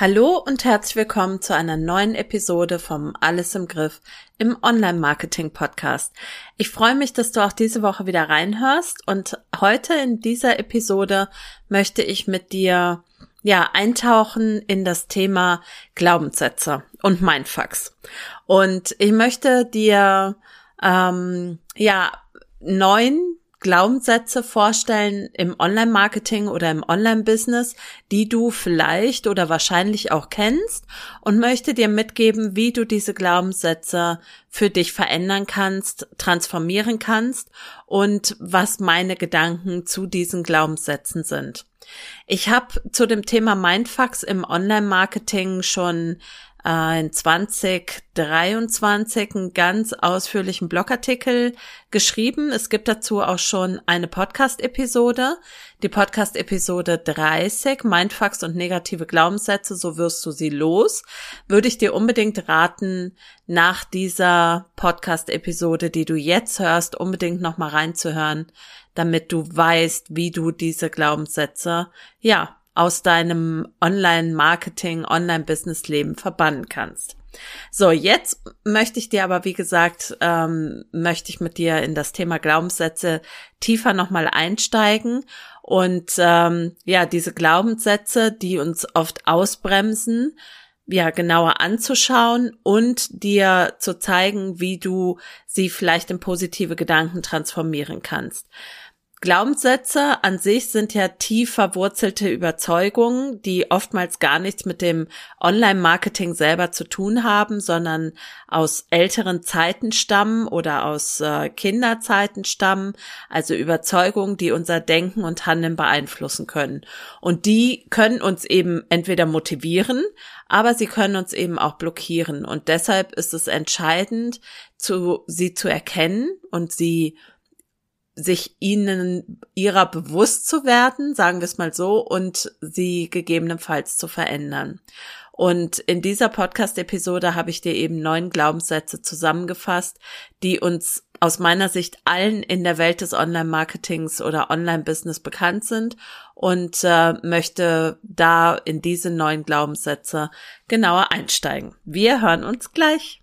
Hallo und herzlich willkommen zu einer neuen Episode vom Alles im Griff im Online-Marketing-Podcast. Ich freue mich, dass du auch diese Woche wieder reinhörst und heute in dieser Episode möchte ich mit dir ja eintauchen in das Thema Glaubenssätze und Mindfucks. Und ich möchte dir ähm, ja neun Glaubenssätze vorstellen im Online-Marketing oder im Online-Business, die du vielleicht oder wahrscheinlich auch kennst und möchte dir mitgeben, wie du diese Glaubenssätze für dich verändern kannst, transformieren kannst und was meine Gedanken zu diesen Glaubenssätzen sind. Ich habe zu dem Thema Mindfucks im Online-Marketing schon in 2023 einen ganz ausführlichen Blogartikel geschrieben. Es gibt dazu auch schon eine Podcast-Episode. Die Podcast-Episode 30, Mindfucks und negative Glaubenssätze, so wirst du sie los, würde ich dir unbedingt raten, nach dieser Podcast-Episode, die du jetzt hörst, unbedingt nochmal reinzuhören, damit du weißt, wie du diese Glaubenssätze, ja, aus deinem Online-Marketing, Online-Business-Leben verbannen kannst. So, jetzt möchte ich dir aber, wie gesagt, ähm, möchte ich mit dir in das Thema Glaubenssätze tiefer nochmal einsteigen und ähm, ja, diese Glaubenssätze, die uns oft ausbremsen, ja, genauer anzuschauen und dir zu zeigen, wie du sie vielleicht in positive Gedanken transformieren kannst. Glaubenssätze an sich sind ja tief verwurzelte Überzeugungen, die oftmals gar nichts mit dem Online-Marketing selber zu tun haben, sondern aus älteren Zeiten stammen oder aus äh, Kinderzeiten stammen, also Überzeugungen, die unser Denken und Handeln beeinflussen können. Und die können uns eben entweder motivieren, aber sie können uns eben auch blockieren. Und deshalb ist es entscheidend, zu, sie zu erkennen und sie sich ihnen ihrer bewusst zu werden, sagen wir es mal so, und sie gegebenenfalls zu verändern. Und in dieser Podcast-Episode habe ich dir eben neun Glaubenssätze zusammengefasst, die uns aus meiner Sicht allen in der Welt des Online-Marketings oder Online-Business bekannt sind und äh, möchte da in diese neun Glaubenssätze genauer einsteigen. Wir hören uns gleich.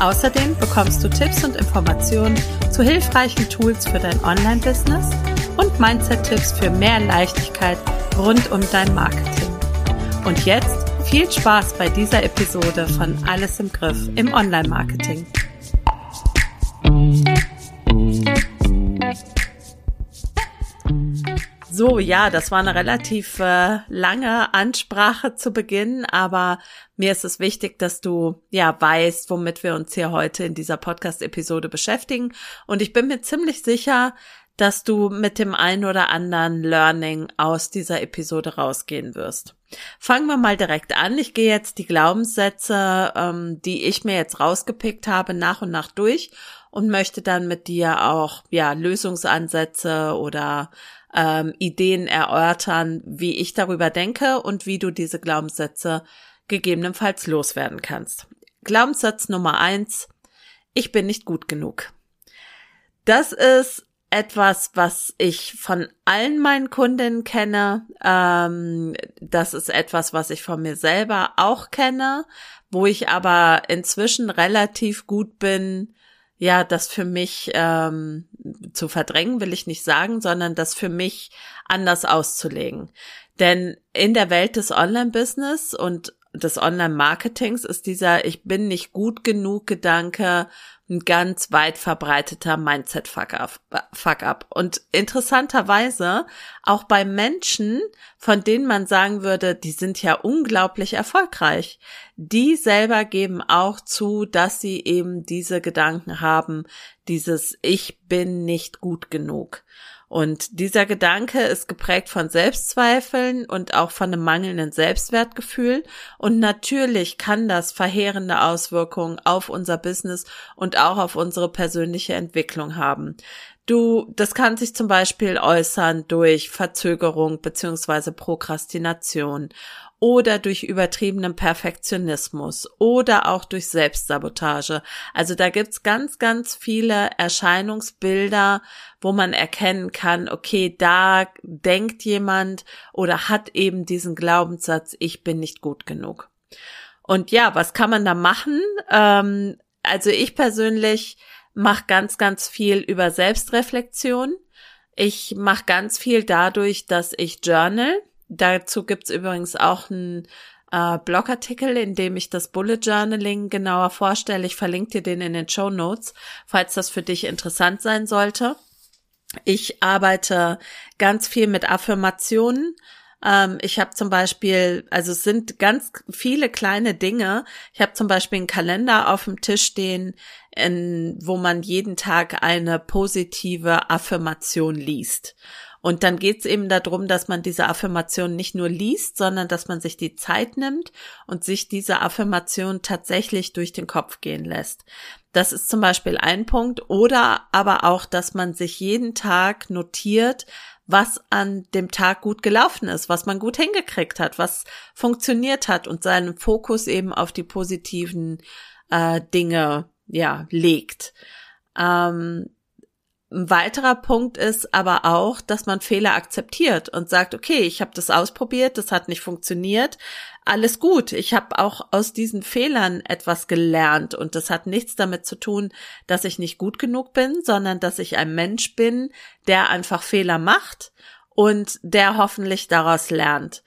Außerdem bekommst du Tipps und Informationen zu hilfreichen Tools für dein Online-Business und Mindset-Tipps für mehr Leichtigkeit rund um dein Marketing. Und jetzt viel Spaß bei dieser Episode von Alles im Griff im Online-Marketing. So, ja, das war eine relativ äh, lange Ansprache zu Beginn, aber mir ist es wichtig, dass du ja weißt, womit wir uns hier heute in dieser Podcast-Episode beschäftigen. Und ich bin mir ziemlich sicher, dass du mit dem einen oder anderen Learning aus dieser Episode rausgehen wirst. Fangen wir mal direkt an. Ich gehe jetzt die Glaubenssätze, ähm, die ich mir jetzt rausgepickt habe, nach und nach durch und möchte dann mit dir auch ja Lösungsansätze oder ähm, Ideen erörtern, wie ich darüber denke und wie du diese Glaubenssätze gegebenenfalls loswerden kannst. Glaubenssatz Nummer eins. Ich bin nicht gut genug. Das ist etwas, was ich von allen meinen Kundinnen kenne. Ähm, das ist etwas, was ich von mir selber auch kenne, wo ich aber inzwischen relativ gut bin, ja, das für mich ähm, zu verdrängen, will ich nicht sagen, sondern das für mich anders auszulegen. Denn in der Welt des Online-Business und des Online-Marketings ist dieser Ich bin nicht gut genug Gedanke ein ganz weit verbreiteter Mindset-Fuck-up. Und interessanterweise auch bei Menschen, von denen man sagen würde, die sind ja unglaublich erfolgreich, die selber geben auch zu, dass sie eben diese Gedanken haben, dieses Ich bin nicht gut genug. Und dieser Gedanke ist geprägt von Selbstzweifeln und auch von einem mangelnden Selbstwertgefühl. Und natürlich kann das verheerende Auswirkungen auf unser Business und auch auf unsere persönliche Entwicklung haben. Du, das kann sich zum Beispiel äußern durch Verzögerung beziehungsweise Prokrastination oder durch übertriebenen Perfektionismus oder auch durch Selbstsabotage. Also da gibt's ganz, ganz viele Erscheinungsbilder, wo man erkennen kann, okay, da denkt jemand oder hat eben diesen Glaubenssatz, ich bin nicht gut genug. Und ja, was kann man da machen? Ähm, also ich persönlich mache ganz, ganz viel über Selbstreflexion. Ich mache ganz viel dadurch, dass ich journal. Dazu gibt's übrigens auch einen äh, Blogartikel, in dem ich das Bullet Journaling genauer vorstelle. Ich verlinke dir den in den Show Notes, falls das für dich interessant sein sollte. Ich arbeite ganz viel mit Affirmationen. Ähm, ich habe zum Beispiel, also es sind ganz viele kleine Dinge. Ich habe zum Beispiel einen Kalender auf dem Tisch stehen, in, wo man jeden Tag eine positive Affirmation liest. Und dann geht es eben darum, dass man diese Affirmation nicht nur liest, sondern dass man sich die Zeit nimmt und sich diese Affirmation tatsächlich durch den Kopf gehen lässt. Das ist zum Beispiel ein Punkt. Oder aber auch, dass man sich jeden Tag notiert, was an dem Tag gut gelaufen ist, was man gut hingekriegt hat, was funktioniert hat und seinen Fokus eben auf die positiven äh, Dinge ja legt. Ähm, ein weiterer Punkt ist aber auch, dass man Fehler akzeptiert und sagt, okay, ich habe das ausprobiert, das hat nicht funktioniert, alles gut. Ich habe auch aus diesen Fehlern etwas gelernt und das hat nichts damit zu tun, dass ich nicht gut genug bin, sondern dass ich ein Mensch bin, der einfach Fehler macht und der hoffentlich daraus lernt.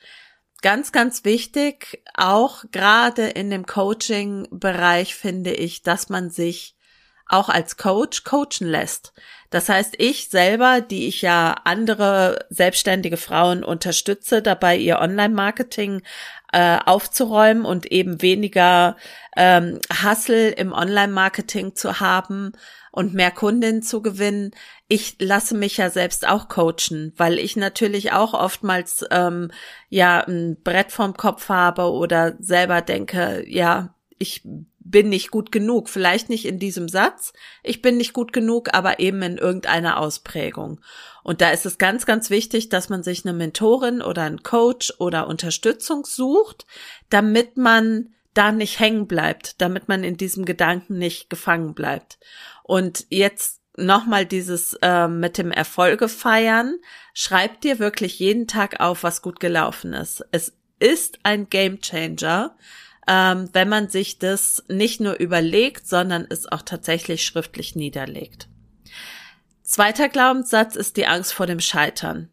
Ganz, ganz wichtig, auch gerade in dem Coaching-Bereich finde ich, dass man sich auch als Coach coachen lässt. Das heißt, ich selber, die ich ja andere selbstständige Frauen unterstütze, dabei ihr Online-Marketing äh, aufzuräumen und eben weniger ähm, Hustle im Online-Marketing zu haben und mehr Kundinnen zu gewinnen. Ich lasse mich ja selbst auch coachen, weil ich natürlich auch oftmals ähm, ja ein Brett vorm Kopf habe oder selber denke, ja, ich bin nicht gut genug. Vielleicht nicht in diesem Satz, ich bin nicht gut genug, aber eben in irgendeiner Ausprägung. Und da ist es ganz, ganz wichtig, dass man sich eine Mentorin oder einen Coach oder Unterstützung sucht, damit man da nicht hängen bleibt, damit man in diesem Gedanken nicht gefangen bleibt. Und jetzt nochmal dieses äh, mit dem Erfolge feiern. Schreib dir wirklich jeden Tag auf, was gut gelaufen ist. Es ist ein Game Changer ähm, wenn man sich das nicht nur überlegt, sondern es auch tatsächlich schriftlich niederlegt. Zweiter Glaubenssatz ist die Angst vor dem Scheitern.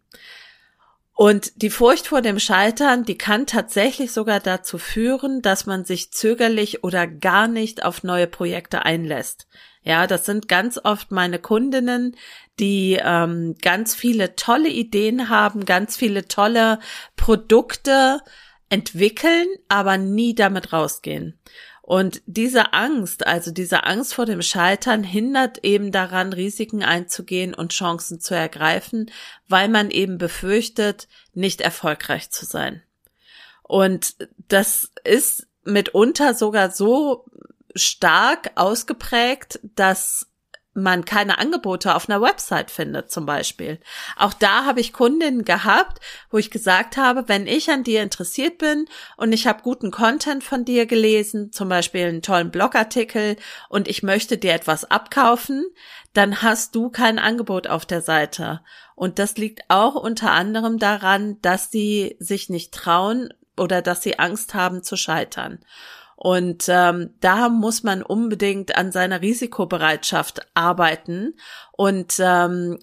Und die Furcht vor dem Scheitern, die kann tatsächlich sogar dazu führen, dass man sich zögerlich oder gar nicht auf neue Projekte einlässt. Ja, das sind ganz oft meine Kundinnen, die ähm, ganz viele tolle Ideen haben, ganz viele tolle Produkte, entwickeln, aber nie damit rausgehen. Und diese Angst, also diese Angst vor dem Scheitern, hindert eben daran, Risiken einzugehen und Chancen zu ergreifen, weil man eben befürchtet, nicht erfolgreich zu sein. Und das ist mitunter sogar so stark ausgeprägt, dass man keine Angebote auf einer Website findet zum Beispiel. Auch da habe ich Kundinnen gehabt, wo ich gesagt habe, wenn ich an dir interessiert bin und ich habe guten Content von dir gelesen, zum Beispiel einen tollen Blogartikel und ich möchte dir etwas abkaufen, dann hast du kein Angebot auf der Seite. Und das liegt auch unter anderem daran, dass sie sich nicht trauen oder dass sie Angst haben zu scheitern. Und ähm, da muss man unbedingt an seiner Risikobereitschaft arbeiten und ähm,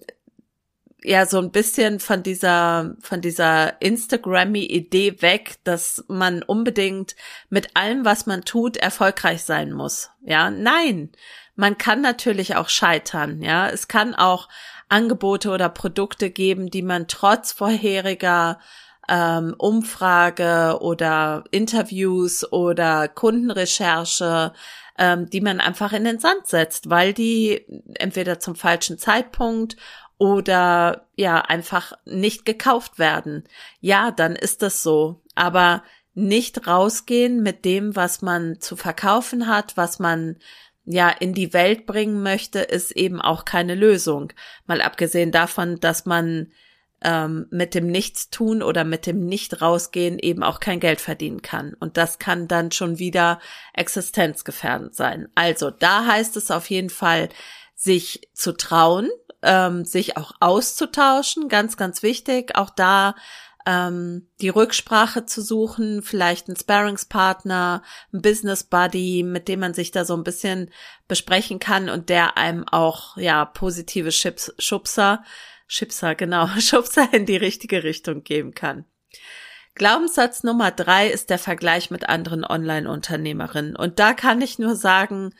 ja so ein bisschen von dieser von dieser Instagrammy Idee weg, dass man unbedingt mit allem, was man tut, erfolgreich sein muss. Ja, nein, man kann natürlich auch scheitern. Ja, es kann auch Angebote oder Produkte geben, die man trotz vorheriger ähm, Umfrage oder Interviews oder Kundenrecherche, ähm, die man einfach in den Sand setzt, weil die entweder zum falschen Zeitpunkt oder ja, einfach nicht gekauft werden. Ja, dann ist das so. Aber nicht rausgehen mit dem, was man zu verkaufen hat, was man ja in die Welt bringen möchte, ist eben auch keine Lösung. Mal abgesehen davon, dass man ähm, mit dem Nichtstun oder mit dem Nicht-Rausgehen eben auch kein Geld verdienen kann. Und das kann dann schon wieder existenzgefährdend sein. Also da heißt es auf jeden Fall, sich zu trauen, ähm, sich auch auszutauschen, ganz, ganz wichtig. Auch da ähm, die Rücksprache zu suchen, vielleicht einen Sparringspartner, ein Business Buddy, mit dem man sich da so ein bisschen besprechen kann und der einem auch ja positive Schubser, Schubser genau, Schubser in die richtige Richtung geben kann. Glaubenssatz Nummer drei ist der Vergleich mit anderen Online-Unternehmerinnen. Und da kann ich nur sagen,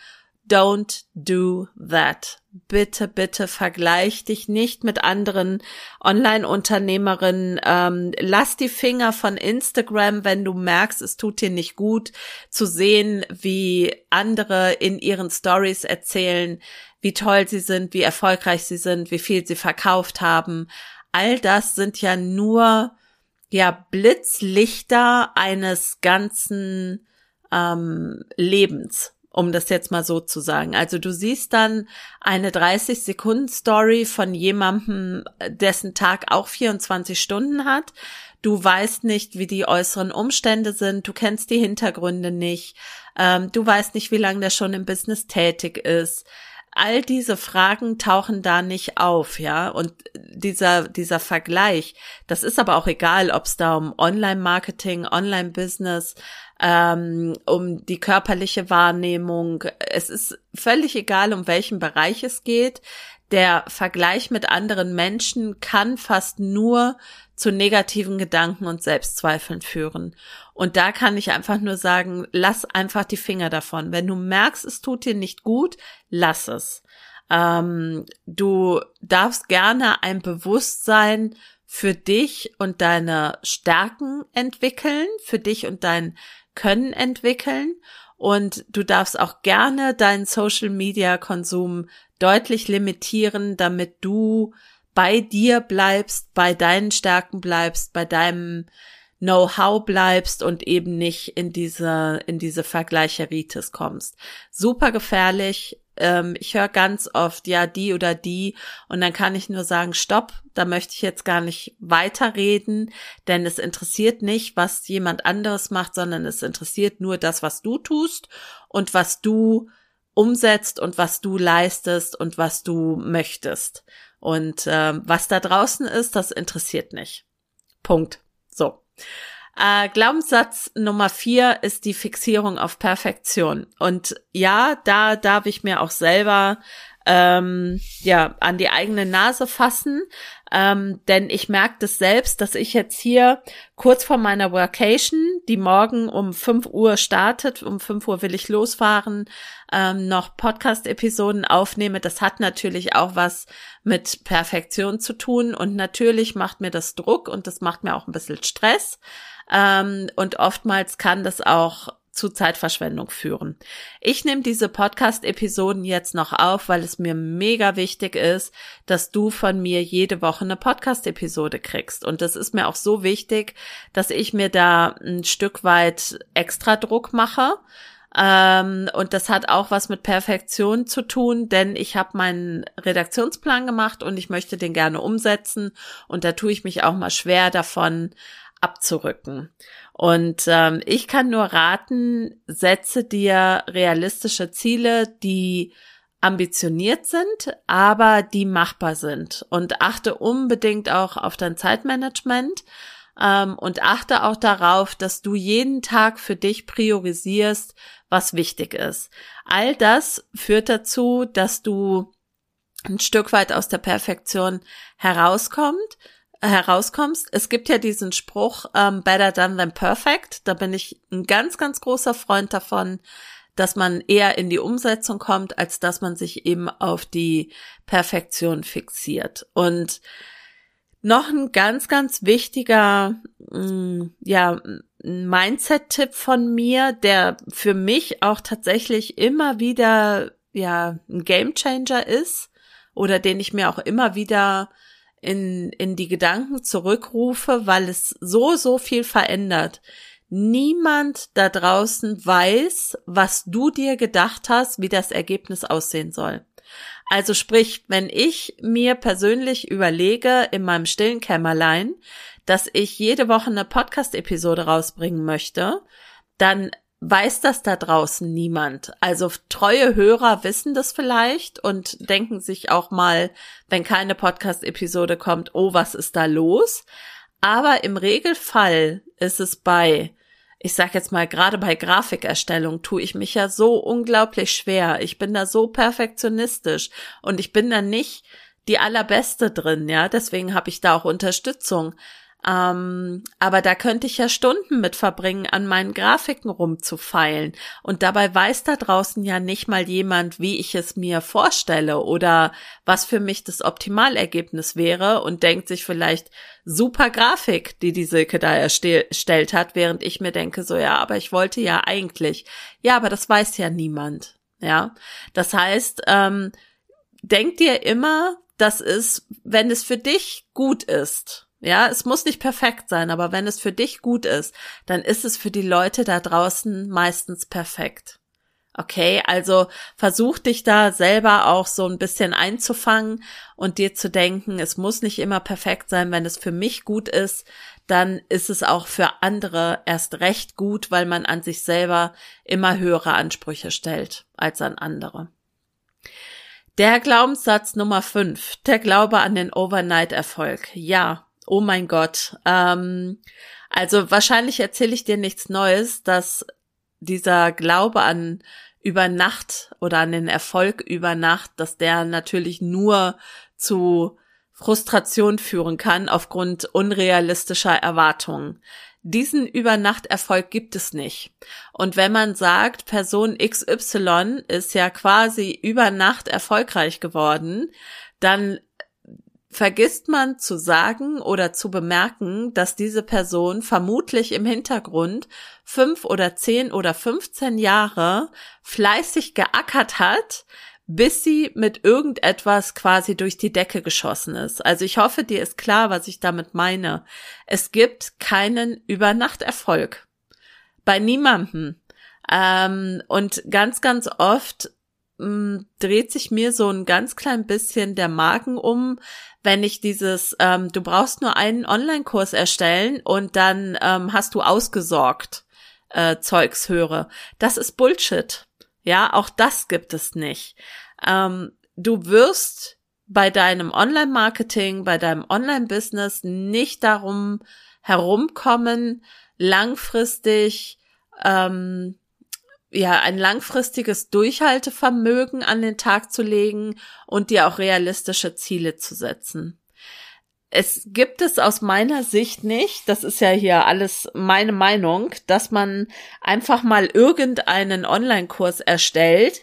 Don't do that. Bitte, bitte vergleich dich nicht mit anderen Online-Unternehmerinnen. Ähm, lass die Finger von Instagram, wenn du merkst, es tut dir nicht gut, zu sehen, wie andere in ihren Stories erzählen, wie toll sie sind, wie erfolgreich sie sind, wie viel sie verkauft haben. All das sind ja nur ja Blitzlichter eines ganzen ähm, Lebens um das jetzt mal so zu sagen. Also du siehst dann eine 30 Sekunden Story von jemandem, dessen Tag auch 24 Stunden hat. Du weißt nicht, wie die äußeren Umstände sind. Du kennst die Hintergründe nicht. Ähm, du weißt nicht, wie lange der schon im Business tätig ist all diese Fragen tauchen da nicht auf, ja. Und dieser, dieser Vergleich, das ist aber auch egal, ob es da um Online-Marketing, Online-Business, ähm, um die körperliche Wahrnehmung. Es ist völlig egal, um welchen Bereich es geht. Der Vergleich mit anderen Menschen kann fast nur zu negativen Gedanken und Selbstzweifeln führen. Und da kann ich einfach nur sagen, lass einfach die Finger davon. Wenn du merkst, es tut dir nicht gut, lass es. Ähm, du darfst gerne ein Bewusstsein für dich und deine Stärken entwickeln, für dich und dein können entwickeln und du darfst auch gerne deinen Social Media Konsum deutlich limitieren, damit du bei dir bleibst, bei deinen Stärken bleibst, bei deinem Know-how bleibst und eben nicht in diese, in diese Vergleicheritis kommst. Super gefährlich, ähm, ich höre ganz oft, ja, die oder die, und dann kann ich nur sagen, stopp, da möchte ich jetzt gar nicht weiterreden, denn es interessiert nicht, was jemand anderes macht, sondern es interessiert nur das, was du tust und was du umsetzt und was du leistest und was du möchtest. Und äh, was da draußen ist, das interessiert nicht. Punkt. So. Äh, Glaubenssatz Nummer vier ist die Fixierung auf Perfektion. Und ja, da darf ich mir auch selber ähm, ja an die eigene Nase fassen, ähm, denn ich merke das selbst, dass ich jetzt hier kurz vor meiner Workation, die morgen um 5 Uhr startet, um 5 Uhr will ich losfahren, ähm, noch Podcast-Episoden aufnehme. Das hat natürlich auch was mit Perfektion zu tun und natürlich macht mir das Druck und das macht mir auch ein bisschen Stress. Ähm, und oftmals kann das auch zu Zeitverschwendung führen. Ich nehme diese Podcast-Episoden jetzt noch auf, weil es mir mega wichtig ist, dass du von mir jede Woche eine Podcast-Episode kriegst. Und das ist mir auch so wichtig, dass ich mir da ein Stück weit extra Druck mache. Ähm, und das hat auch was mit Perfektion zu tun, denn ich habe meinen Redaktionsplan gemacht und ich möchte den gerne umsetzen. Und da tue ich mich auch mal schwer davon, abzurücken. Und ähm, ich kann nur raten, setze dir realistische Ziele, die ambitioniert sind, aber die machbar sind. Und achte unbedingt auch auf dein Zeitmanagement ähm, und achte auch darauf, dass du jeden Tag für dich priorisierst, was wichtig ist. All das führt dazu, dass du ein Stück weit aus der Perfektion herauskommt, herauskommst. Es gibt ja diesen Spruch, ähm, better done than perfect. Da bin ich ein ganz, ganz großer Freund davon, dass man eher in die Umsetzung kommt, als dass man sich eben auf die Perfektion fixiert. Und noch ein ganz, ganz wichtiger, mm, ja, Mindset-Tipp von mir, der für mich auch tatsächlich immer wieder, ja, ein Gamechanger ist, oder den ich mir auch immer wieder in, in die Gedanken zurückrufe, weil es so, so viel verändert. Niemand da draußen weiß, was du dir gedacht hast, wie das Ergebnis aussehen soll. Also sprich, wenn ich mir persönlich überlege in meinem stillen Kämmerlein, dass ich jede Woche eine Podcast-Episode rausbringen möchte, dann weiß das da draußen niemand. Also treue Hörer wissen das vielleicht und denken sich auch mal, wenn keine Podcast-Episode kommt, oh, was ist da los? Aber im Regelfall ist es bei, ich sag jetzt mal, gerade bei Grafikerstellung tue ich mich ja so unglaublich schwer. Ich bin da so perfektionistisch und ich bin da nicht die allerbeste drin, ja. Deswegen habe ich da auch Unterstützung. Ähm, aber da könnte ich ja Stunden mit verbringen, an meinen Grafiken rumzufeilen. Und dabei weiß da draußen ja nicht mal jemand, wie ich es mir vorstelle oder was für mich das Optimalergebnis wäre und denkt sich vielleicht super Grafik, die die Silke da erstellt hat, während ich mir denke, so ja, aber ich wollte ja eigentlich. Ja, aber das weiß ja niemand. Ja, das heißt, ähm, denk dir immer, das ist, wenn es für dich gut ist, ja, es muss nicht perfekt sein, aber wenn es für dich gut ist, dann ist es für die Leute da draußen meistens perfekt. Okay, also versuch dich da selber auch so ein bisschen einzufangen und dir zu denken, es muss nicht immer perfekt sein, wenn es für mich gut ist, dann ist es auch für andere erst recht gut, weil man an sich selber immer höhere Ansprüche stellt als an andere. Der Glaubenssatz Nummer fünf, der Glaube an den Overnight-Erfolg. Ja, Oh mein Gott. Ähm, also wahrscheinlich erzähle ich dir nichts Neues, dass dieser Glaube an über Nacht oder an den Erfolg über Nacht, dass der natürlich nur zu Frustration führen kann aufgrund unrealistischer Erwartungen. Diesen Übernachterfolg gibt es nicht. Und wenn man sagt, Person XY ist ja quasi über Nacht erfolgreich geworden, dann vergisst man zu sagen oder zu bemerken, dass diese Person vermutlich im Hintergrund fünf oder zehn oder fünfzehn Jahre fleißig geackert hat, bis sie mit irgendetwas quasi durch die Decke geschossen ist. Also ich hoffe, dir ist klar, was ich damit meine. Es gibt keinen Übernachterfolg. Bei niemandem. Ähm, und ganz, ganz oft dreht sich mir so ein ganz klein bisschen der Magen um, wenn ich dieses, ähm, du brauchst nur einen Online-Kurs erstellen und dann ähm, hast du ausgesorgt äh, Zeugs höre. Das ist Bullshit. Ja, auch das gibt es nicht. Ähm, du wirst bei deinem Online-Marketing, bei deinem Online-Business nicht darum herumkommen, langfristig ähm, ja, ein langfristiges Durchhaltevermögen an den Tag zu legen und dir auch realistische Ziele zu setzen. Es gibt es aus meiner Sicht nicht, das ist ja hier alles meine Meinung, dass man einfach mal irgendeinen Online-Kurs erstellt,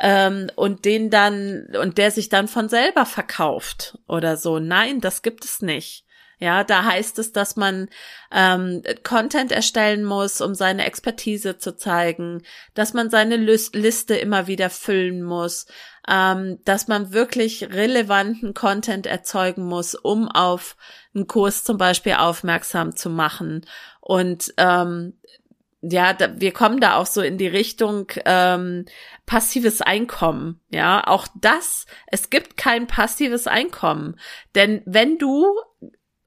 ähm, und den dann und der sich dann von selber verkauft oder so. Nein, das gibt es nicht. Ja, da heißt es, dass man ähm, Content erstellen muss, um seine Expertise zu zeigen, dass man seine List Liste immer wieder füllen muss, ähm, dass man wirklich relevanten Content erzeugen muss, um auf einen Kurs zum Beispiel aufmerksam zu machen. Und ähm, ja, da, wir kommen da auch so in die Richtung ähm, passives Einkommen. Ja, auch das, es gibt kein passives Einkommen. Denn wenn du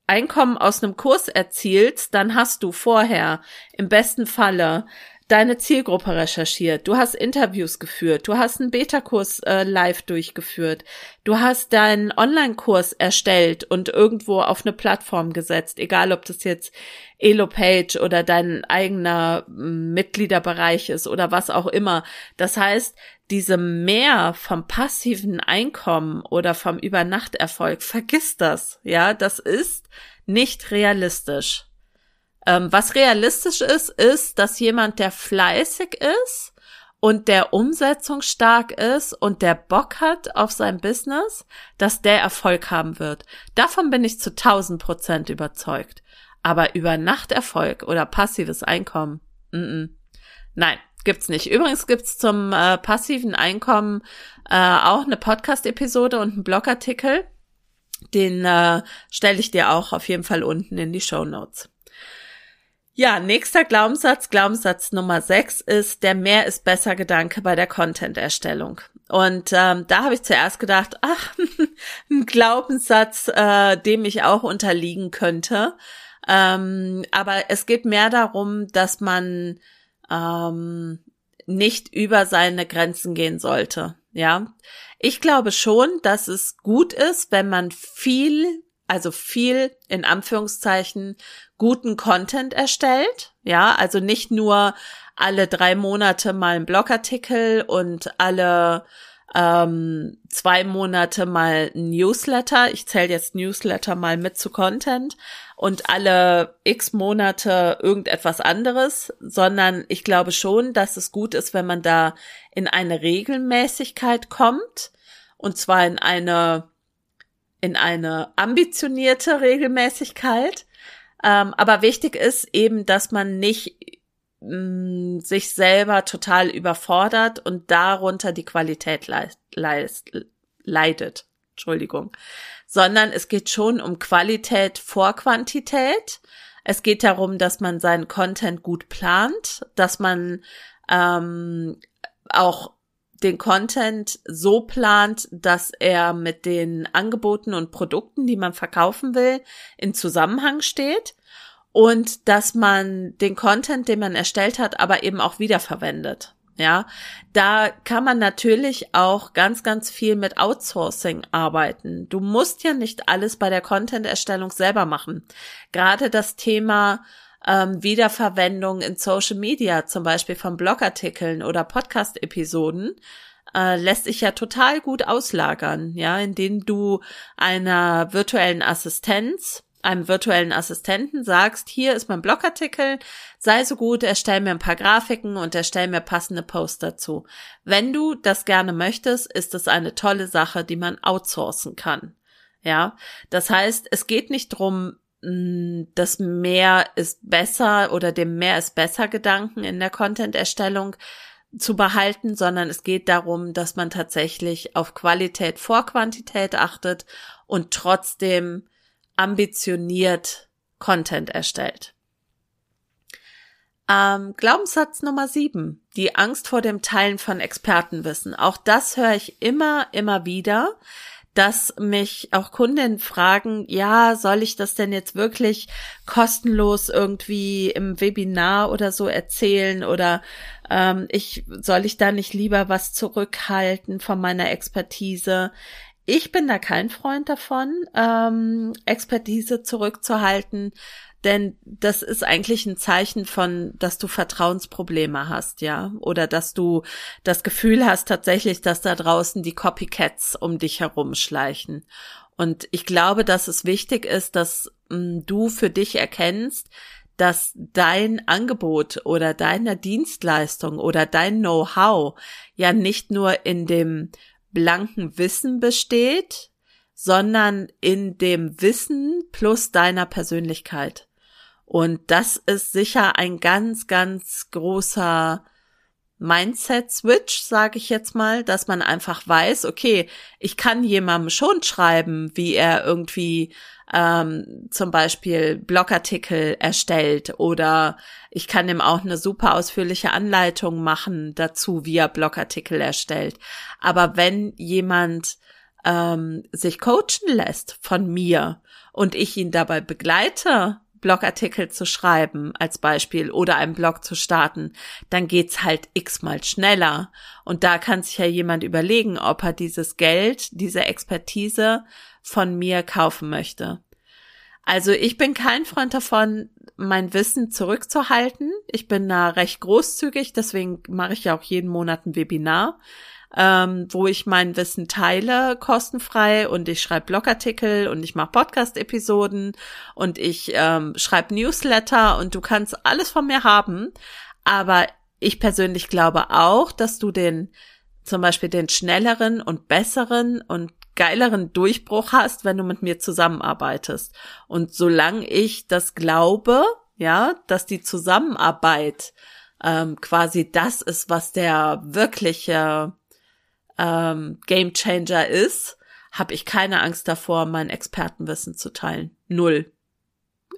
Einkommen aus einem Kurs erzielst, dann hast du vorher im besten Falle deine Zielgruppe recherchiert, du hast Interviews geführt, du hast einen Beta-Kurs äh, live durchgeführt, du hast deinen Online-Kurs erstellt und irgendwo auf eine Plattform gesetzt, egal ob das jetzt Elo-Page oder dein eigener Mitgliederbereich ist oder was auch immer. Das heißt, diese Mehr vom passiven Einkommen oder vom Übernachterfolg, vergiss das, ja, das ist nicht realistisch. Ähm, was realistisch ist, ist, dass jemand, der fleißig ist und der umsetzungsstark ist und der Bock hat auf sein Business, dass der Erfolg haben wird. Davon bin ich zu 1000 Prozent überzeugt. Aber über Nachterfolg oder passives Einkommen, mm -mm. nein, Gibt's nicht. Übrigens gibt's zum äh, passiven Einkommen äh, auch eine Podcast-Episode und einen Blogartikel. Den äh, stelle ich dir auch auf jeden Fall unten in die Show Notes. Ja, nächster Glaubenssatz, Glaubenssatz Nummer 6 ist der mehr ist besser Gedanke bei der Content-Erstellung. Und ähm, da habe ich zuerst gedacht, ach, ein Glaubenssatz, äh, dem ich auch unterliegen könnte. Ähm, aber es geht mehr darum, dass man ähm, nicht über seine Grenzen gehen sollte. Ja, ich glaube schon, dass es gut ist, wenn man viel, also viel in Anführungszeichen guten Content erstellt. Ja, also nicht nur alle drei Monate mal ein Blogartikel und alle ähm, zwei Monate mal ein Newsletter. Ich zähle jetzt Newsletter mal mit zu Content und alle x Monate irgendetwas anderes, sondern ich glaube schon, dass es gut ist, wenn man da in eine Regelmäßigkeit kommt und zwar in eine in eine ambitionierte Regelmäßigkeit. Ähm, aber wichtig ist eben, dass man nicht mh, sich selber total überfordert und darunter die Qualität leidet. Entschuldigung. Sondern es geht schon um Qualität vor Quantität. Es geht darum, dass man seinen Content gut plant, dass man ähm, auch den Content so plant, dass er mit den Angeboten und Produkten, die man verkaufen will, in Zusammenhang steht und dass man den Content, den man erstellt hat, aber eben auch wiederverwendet. Ja, da kann man natürlich auch ganz, ganz viel mit Outsourcing arbeiten. Du musst ja nicht alles bei der Content-Erstellung selber machen. Gerade das Thema ähm, Wiederverwendung in Social Media, zum Beispiel von Blogartikeln oder Podcast-Episoden, äh, lässt sich ja total gut auslagern, ja, indem du einer virtuellen Assistenz einem virtuellen Assistenten sagst, hier ist mein Blogartikel, sei so gut, erstell mir ein paar Grafiken und erstell mir passende Posts dazu. Wenn du das gerne möchtest, ist es eine tolle Sache, die man outsourcen kann. Ja, das heißt, es geht nicht drum, das mehr ist besser oder dem mehr ist besser Gedanken in der Content-Erstellung zu behalten, sondern es geht darum, dass man tatsächlich auf Qualität vor Quantität achtet und trotzdem ambitioniert Content erstellt. Ähm, Glaubenssatz Nummer sieben. Die Angst vor dem Teilen von Expertenwissen. Auch das höre ich immer, immer wieder, dass mich auch Kundinnen fragen, ja, soll ich das denn jetzt wirklich kostenlos irgendwie im Webinar oder so erzählen oder ähm, ich soll ich da nicht lieber was zurückhalten von meiner Expertise? Ich bin da kein Freund davon, ähm, Expertise zurückzuhalten, denn das ist eigentlich ein Zeichen von, dass du Vertrauensprobleme hast, ja, oder dass du das Gefühl hast tatsächlich, dass da draußen die Copycats um dich herumschleichen. Und ich glaube, dass es wichtig ist, dass mh, hm, du für dich erkennst, dass dein Angebot oder deine Dienstleistung oder dein Know-how ja nicht nur in dem blanken Wissen besteht, sondern in dem Wissen plus deiner Persönlichkeit. Und das ist sicher ein ganz, ganz großer Mindset-Switch, sage ich jetzt mal, dass man einfach weiß, okay, ich kann jemandem schon schreiben, wie er irgendwie ähm, zum Beispiel Blogartikel erstellt oder ich kann ihm auch eine super ausführliche Anleitung machen dazu, wie er Blogartikel erstellt. Aber wenn jemand ähm, sich coachen lässt von mir und ich ihn dabei begleite, Blogartikel zu schreiben als Beispiel oder einen Blog zu starten, dann geht's halt x-mal schneller. Und da kann sich ja jemand überlegen, ob er dieses Geld, diese Expertise von mir kaufen möchte. Also ich bin kein Freund davon, mein Wissen zurückzuhalten. Ich bin da recht großzügig, deswegen mache ich ja auch jeden Monat ein Webinar, ähm, wo ich mein Wissen teile, kostenfrei und ich schreibe Blogartikel und ich mache Podcast-Episoden und ich ähm, schreibe Newsletter und du kannst alles von mir haben. Aber ich persönlich glaube auch, dass du den zum Beispiel den schnelleren und besseren und geileren Durchbruch hast, wenn du mit mir zusammenarbeitest. Und solange ich das glaube, ja, dass die Zusammenarbeit ähm, quasi das ist, was der wirkliche ähm, Game Changer ist, habe ich keine Angst davor, mein Expertenwissen zu teilen. Null.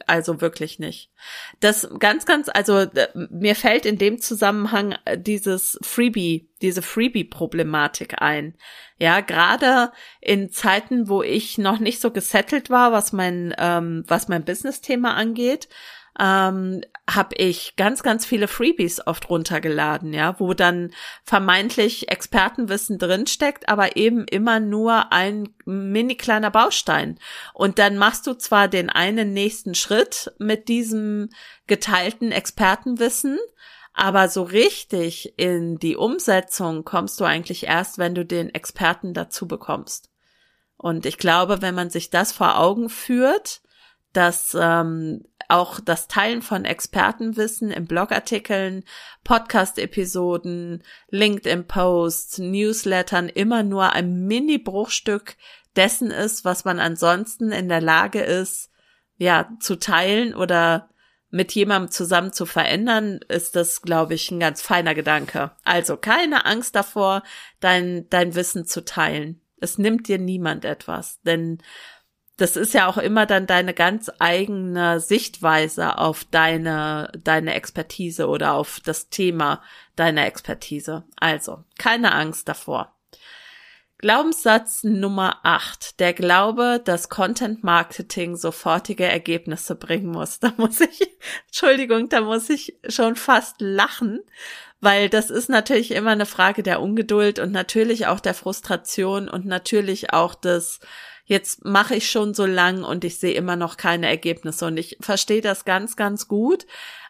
Also wirklich nicht. Das ganz, ganz, also mir fällt in dem Zusammenhang äh, dieses Freebie, diese Freebie-Problematik ein. Ja, gerade in Zeiten, wo ich noch nicht so gesettelt war, was mein, ähm, was mein Business-Thema angeht, ähm, habe ich ganz, ganz viele Freebies oft runtergeladen, ja, wo dann vermeintlich Expertenwissen drinsteckt, aber eben immer nur ein mini kleiner Baustein. Und dann machst du zwar den einen nächsten Schritt mit diesem geteilten Expertenwissen, aber so richtig in die Umsetzung kommst du eigentlich erst, wenn du den Experten dazu bekommst. Und ich glaube, wenn man sich das vor Augen führt, dass ähm, auch das Teilen von Expertenwissen in Blogartikeln, Podcast-Episoden, LinkedIn-Posts, Newslettern immer nur ein Mini-Bruchstück dessen ist, was man ansonsten in der Lage ist, ja, zu teilen oder mit jemandem zusammen zu verändern, ist das, glaube ich, ein ganz feiner Gedanke. Also keine Angst davor, dein, dein Wissen zu teilen. Es nimmt dir niemand etwas, denn das ist ja auch immer dann deine ganz eigene Sichtweise auf deine, deine Expertise oder auf das Thema deiner Expertise. Also, keine Angst davor. Glaubenssatz Nummer 8. Der Glaube, dass Content Marketing sofortige Ergebnisse bringen muss. Da muss ich, Entschuldigung, da muss ich schon fast lachen, weil das ist natürlich immer eine Frage der Ungeduld und natürlich auch der Frustration und natürlich auch des, jetzt mache ich schon so lang und ich sehe immer noch keine Ergebnisse. Und ich verstehe das ganz, ganz gut.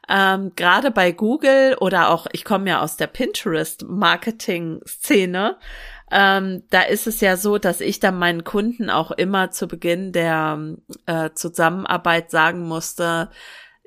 Ähm, Gerade bei Google oder auch, ich komme ja aus der Pinterest-Marketing-Szene. Ähm, da ist es ja so, dass ich dann meinen Kunden auch immer zu Beginn der äh, Zusammenarbeit sagen musste,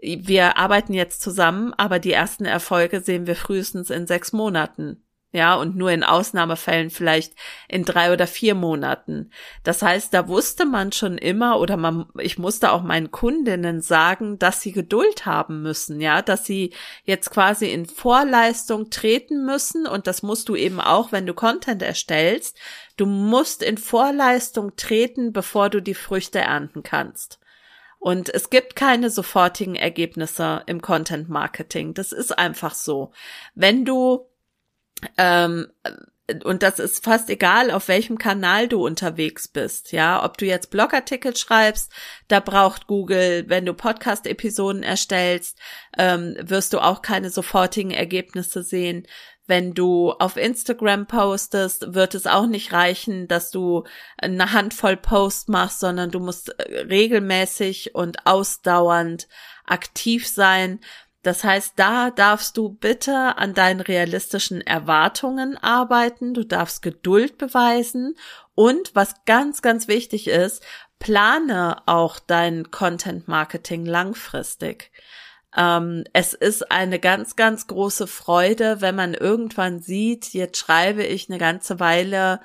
wir arbeiten jetzt zusammen, aber die ersten Erfolge sehen wir frühestens in sechs Monaten ja, und nur in Ausnahmefällen vielleicht in drei oder vier Monaten. Das heißt, da wusste man schon immer oder man, ich musste auch meinen Kundinnen sagen, dass sie Geduld haben müssen, ja, dass sie jetzt quasi in Vorleistung treten müssen und das musst du eben auch, wenn du Content erstellst. Du musst in Vorleistung treten, bevor du die Früchte ernten kannst. Und es gibt keine sofortigen Ergebnisse im Content Marketing. Das ist einfach so. Wenn du ähm, und das ist fast egal, auf welchem Kanal du unterwegs bist, ja, ob du jetzt Blogartikel schreibst, da braucht Google, wenn du Podcast-Episoden erstellst, ähm, wirst du auch keine sofortigen Ergebnisse sehen. Wenn du auf Instagram postest, wird es auch nicht reichen, dass du eine Handvoll Post machst, sondern du musst äh, regelmäßig und ausdauernd aktiv sein. Das heißt, da darfst du bitte an deinen realistischen Erwartungen arbeiten, du darfst Geduld beweisen und was ganz, ganz wichtig ist, plane auch dein Content Marketing langfristig. Ähm, es ist eine ganz, ganz große Freude, wenn man irgendwann sieht, jetzt schreibe ich eine ganze Weile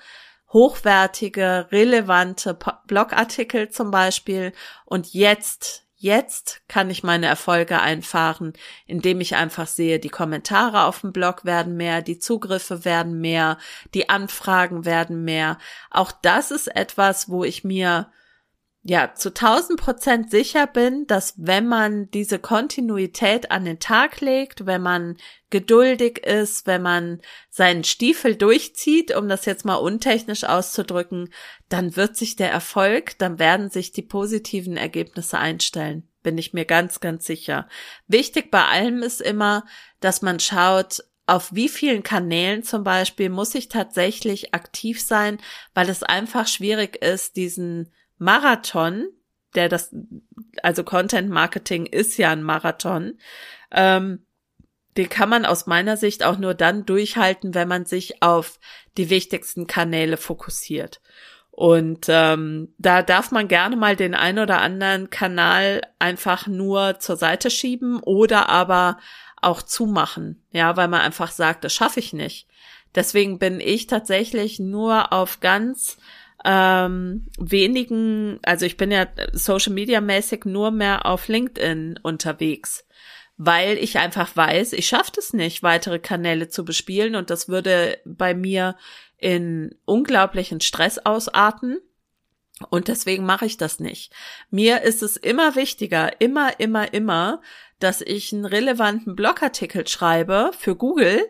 hochwertige, relevante Blogartikel zum Beispiel und jetzt Jetzt kann ich meine Erfolge einfahren, indem ich einfach sehe, die Kommentare auf dem Blog werden mehr, die Zugriffe werden mehr, die Anfragen werden mehr. Auch das ist etwas, wo ich mir ja zu 1000 Prozent sicher bin, dass wenn man diese Kontinuität an den Tag legt, wenn man geduldig ist, wenn man seinen Stiefel durchzieht, um das jetzt mal untechnisch auszudrücken, dann wird sich der Erfolg, dann werden sich die positiven Ergebnisse einstellen. Bin ich mir ganz, ganz sicher. Wichtig bei allem ist immer, dass man schaut, auf wie vielen Kanälen zum Beispiel muss ich tatsächlich aktiv sein, weil es einfach schwierig ist, diesen Marathon, der das, also Content Marketing ist ja ein Marathon, ähm, den kann man aus meiner Sicht auch nur dann durchhalten, wenn man sich auf die wichtigsten Kanäle fokussiert. Und ähm, da darf man gerne mal den ein oder anderen Kanal einfach nur zur Seite schieben oder aber auch zumachen, ja, weil man einfach sagt, das schaffe ich nicht. Deswegen bin ich tatsächlich nur auf ganz ähm, wenigen, also ich bin ja Social Media mäßig nur mehr auf LinkedIn unterwegs, weil ich einfach weiß, ich schaffe es nicht, weitere Kanäle zu bespielen und das würde bei mir in unglaublichen Stress ausarten. Und deswegen mache ich das nicht. Mir ist es immer wichtiger, immer, immer, immer, dass ich einen relevanten Blogartikel schreibe für Google,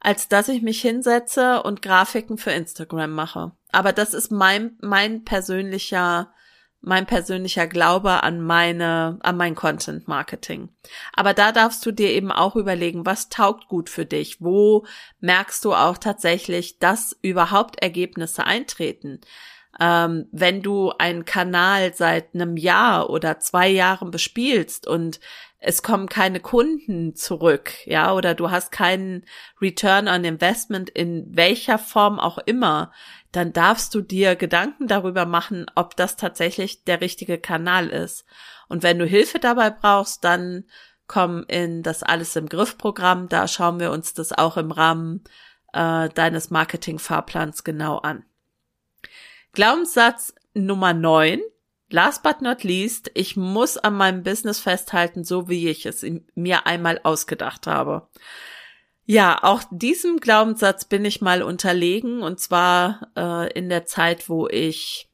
als dass ich mich hinsetze und Grafiken für Instagram mache. Aber das ist mein, mein persönlicher, mein persönlicher Glaube an meine, an mein Content Marketing. Aber da darfst du dir eben auch überlegen, was taugt gut für dich? Wo merkst du auch tatsächlich, dass überhaupt Ergebnisse eintreten? Ähm, wenn du einen Kanal seit einem Jahr oder zwei Jahren bespielst und es kommen keine Kunden zurück, ja, oder du hast keinen Return on Investment in welcher Form auch immer, dann darfst du dir Gedanken darüber machen, ob das tatsächlich der richtige Kanal ist. Und wenn du Hilfe dabei brauchst, dann komm in das Alles im Griff Programm, da schauen wir uns das auch im Rahmen äh, deines Marketing-Fahrplans genau an. Glaubenssatz Nummer 9. Last but not least, ich muss an meinem Business festhalten, so wie ich es mir einmal ausgedacht habe. Ja, auch diesem Glaubenssatz bin ich mal unterlegen und zwar äh, in der Zeit, wo ich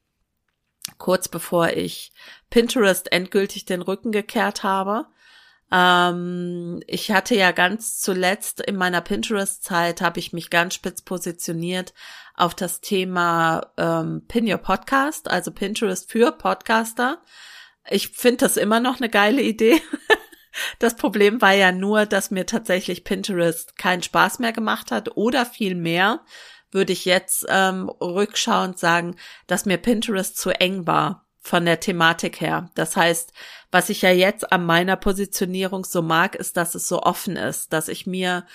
kurz bevor ich Pinterest endgültig den Rücken gekehrt habe. Ähm, ich hatte ja ganz zuletzt in meiner Pinterest-Zeit habe ich mich ganz spitz positioniert auf das Thema ähm, Pin Your Podcast, also Pinterest für Podcaster. Ich finde das immer noch eine geile Idee. Das Problem war ja nur, dass mir tatsächlich Pinterest keinen Spaß mehr gemacht hat oder viel mehr würde ich jetzt ähm, rückschauend sagen, dass mir Pinterest zu eng war von der Thematik her. Das heißt, was ich ja jetzt an meiner Positionierung so mag, ist, dass es so offen ist, dass ich mir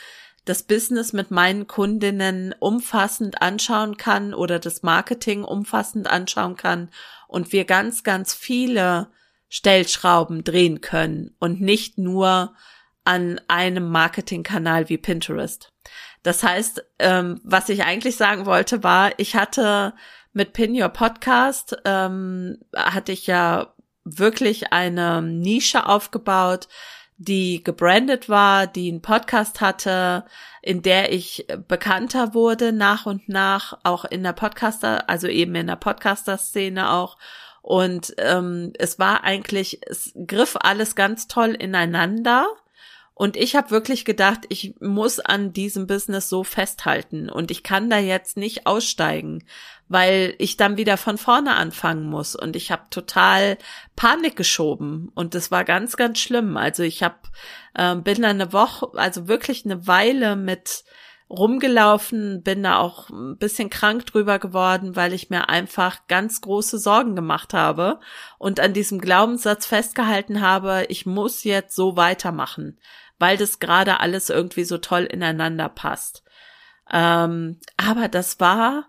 das Business mit meinen Kundinnen umfassend anschauen kann oder das Marketing umfassend anschauen kann und wir ganz, ganz viele Stellschrauben drehen können und nicht nur an einem Marketingkanal wie Pinterest. Das heißt, ähm, was ich eigentlich sagen wollte, war, ich hatte mit Pin Your Podcast, ähm, hatte ich ja wirklich eine Nische aufgebaut, die gebrandet war, die einen Podcast hatte, in der ich bekannter wurde nach und nach, auch in der Podcaster, also eben in der Podcaster-Szene auch. Und ähm, es war eigentlich, es griff alles ganz toll ineinander. Und ich habe wirklich gedacht, ich muss an diesem Business so festhalten. Und ich kann da jetzt nicht aussteigen, weil ich dann wieder von vorne anfangen muss. Und ich habe total Panik geschoben. Und das war ganz ganz schlimm. Also ich habe äh, bin da eine Woche, also wirklich eine Weile mit rumgelaufen, bin da auch ein bisschen krank drüber geworden, weil ich mir einfach ganz große Sorgen gemacht habe und an diesem Glaubenssatz festgehalten habe, ich muss jetzt so weitermachen weil das gerade alles irgendwie so toll ineinander passt. Ähm, aber das war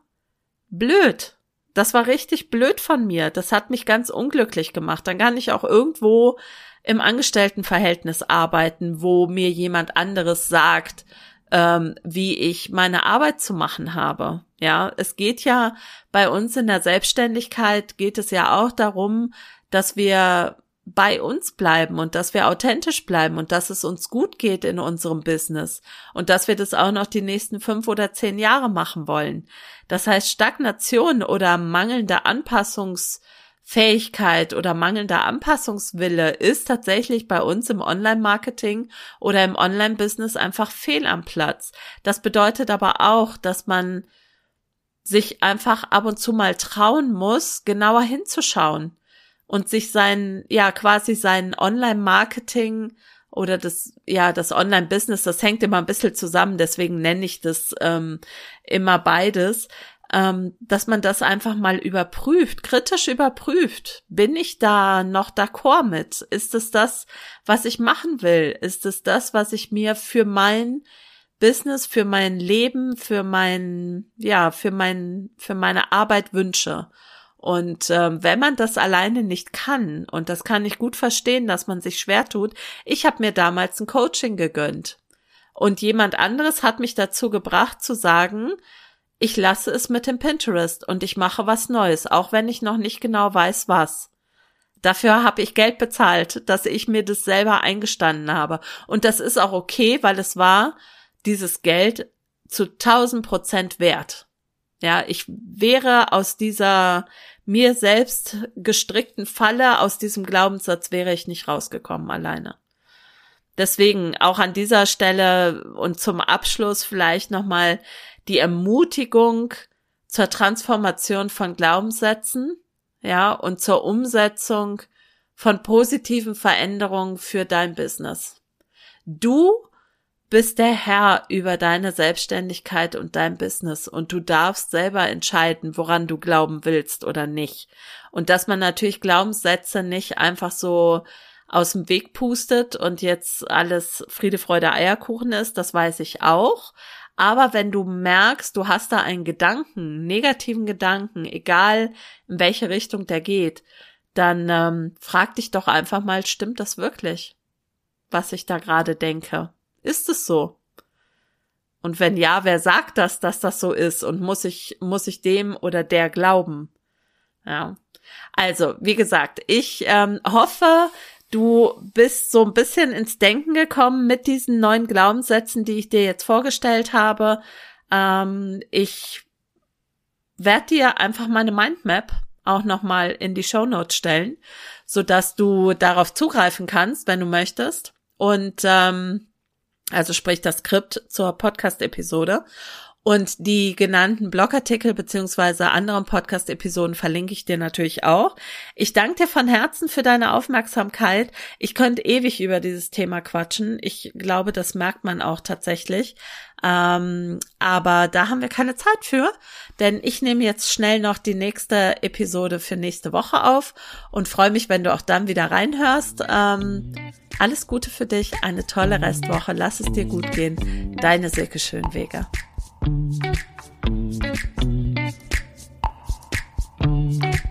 blöd. Das war richtig blöd von mir. Das hat mich ganz unglücklich gemacht. Dann kann ich auch irgendwo im Angestelltenverhältnis arbeiten, wo mir jemand anderes sagt, ähm, wie ich meine Arbeit zu machen habe. Ja, es geht ja bei uns in der Selbstständigkeit geht es ja auch darum, dass wir bei uns bleiben und dass wir authentisch bleiben und dass es uns gut geht in unserem Business und dass wir das auch noch die nächsten fünf oder zehn Jahre machen wollen. Das heißt, Stagnation oder mangelnde Anpassungsfähigkeit oder mangelnder Anpassungswille ist tatsächlich bei uns im Online-Marketing oder im Online-Business einfach fehl am Platz. Das bedeutet aber auch, dass man sich einfach ab und zu mal trauen muss, genauer hinzuschauen und sich sein, ja, quasi sein Online-Marketing oder das, ja, das Online-Business, das hängt immer ein bisschen zusammen, deswegen nenne ich das ähm, immer beides, ähm, dass man das einfach mal überprüft, kritisch überprüft. Bin ich da noch d'accord mit? Ist es das, was ich machen will? Ist es das, was ich mir für mein Business, für mein Leben, für mein, ja, für mein, für meine Arbeit wünsche? Und ähm, wenn man das alleine nicht kann, und das kann ich gut verstehen, dass man sich schwer tut, ich habe mir damals ein Coaching gegönnt. Und jemand anderes hat mich dazu gebracht zu sagen, ich lasse es mit dem Pinterest und ich mache was Neues, auch wenn ich noch nicht genau weiß, was. Dafür habe ich Geld bezahlt, dass ich mir das selber eingestanden habe. Und das ist auch okay, weil es war dieses Geld zu 1000 Prozent wert. Ja, ich wäre aus dieser mir selbst gestrickten Falle, aus diesem Glaubenssatz wäre ich nicht rausgekommen alleine. Deswegen auch an dieser Stelle und zum Abschluss vielleicht nochmal die Ermutigung zur Transformation von Glaubenssätzen, ja, und zur Umsetzung von positiven Veränderungen für dein Business. Du bist der Herr über deine Selbstständigkeit und dein Business und du darfst selber entscheiden, woran du glauben willst oder nicht. Und dass man natürlich Glaubenssätze nicht einfach so aus dem Weg pustet und jetzt alles Friede, Freude, Eierkuchen ist, das weiß ich auch. Aber wenn du merkst, du hast da einen Gedanken, negativen Gedanken, egal in welche Richtung der geht, dann ähm, frag dich doch einfach mal, stimmt das wirklich, was ich da gerade denke? Ist es so? Und wenn ja, wer sagt das, dass das so ist? Und muss ich, muss ich dem oder der glauben? Ja. Also, wie gesagt, ich ähm, hoffe, du bist so ein bisschen ins Denken gekommen mit diesen neuen Glaubenssätzen, die ich dir jetzt vorgestellt habe. Ähm, ich werde dir einfach meine Mindmap auch nochmal in die Show Notes stellen, so dass du darauf zugreifen kannst, wenn du möchtest. Und ähm, also sprich das Skript zur Podcast-Episode. Und die genannten Blogartikel beziehungsweise anderen Podcast-Episoden verlinke ich dir natürlich auch. Ich danke dir von Herzen für deine Aufmerksamkeit. Ich könnte ewig über dieses Thema quatschen. Ich glaube, das merkt man auch tatsächlich. Ähm, aber da haben wir keine Zeit für, denn ich nehme jetzt schnell noch die nächste Episode für nächste Woche auf und freue mich, wenn du auch dann wieder reinhörst. Ähm, alles Gute für dich, eine tolle Restwoche. Lass es dir gut gehen. Deine Silke Schönweger. Thank you.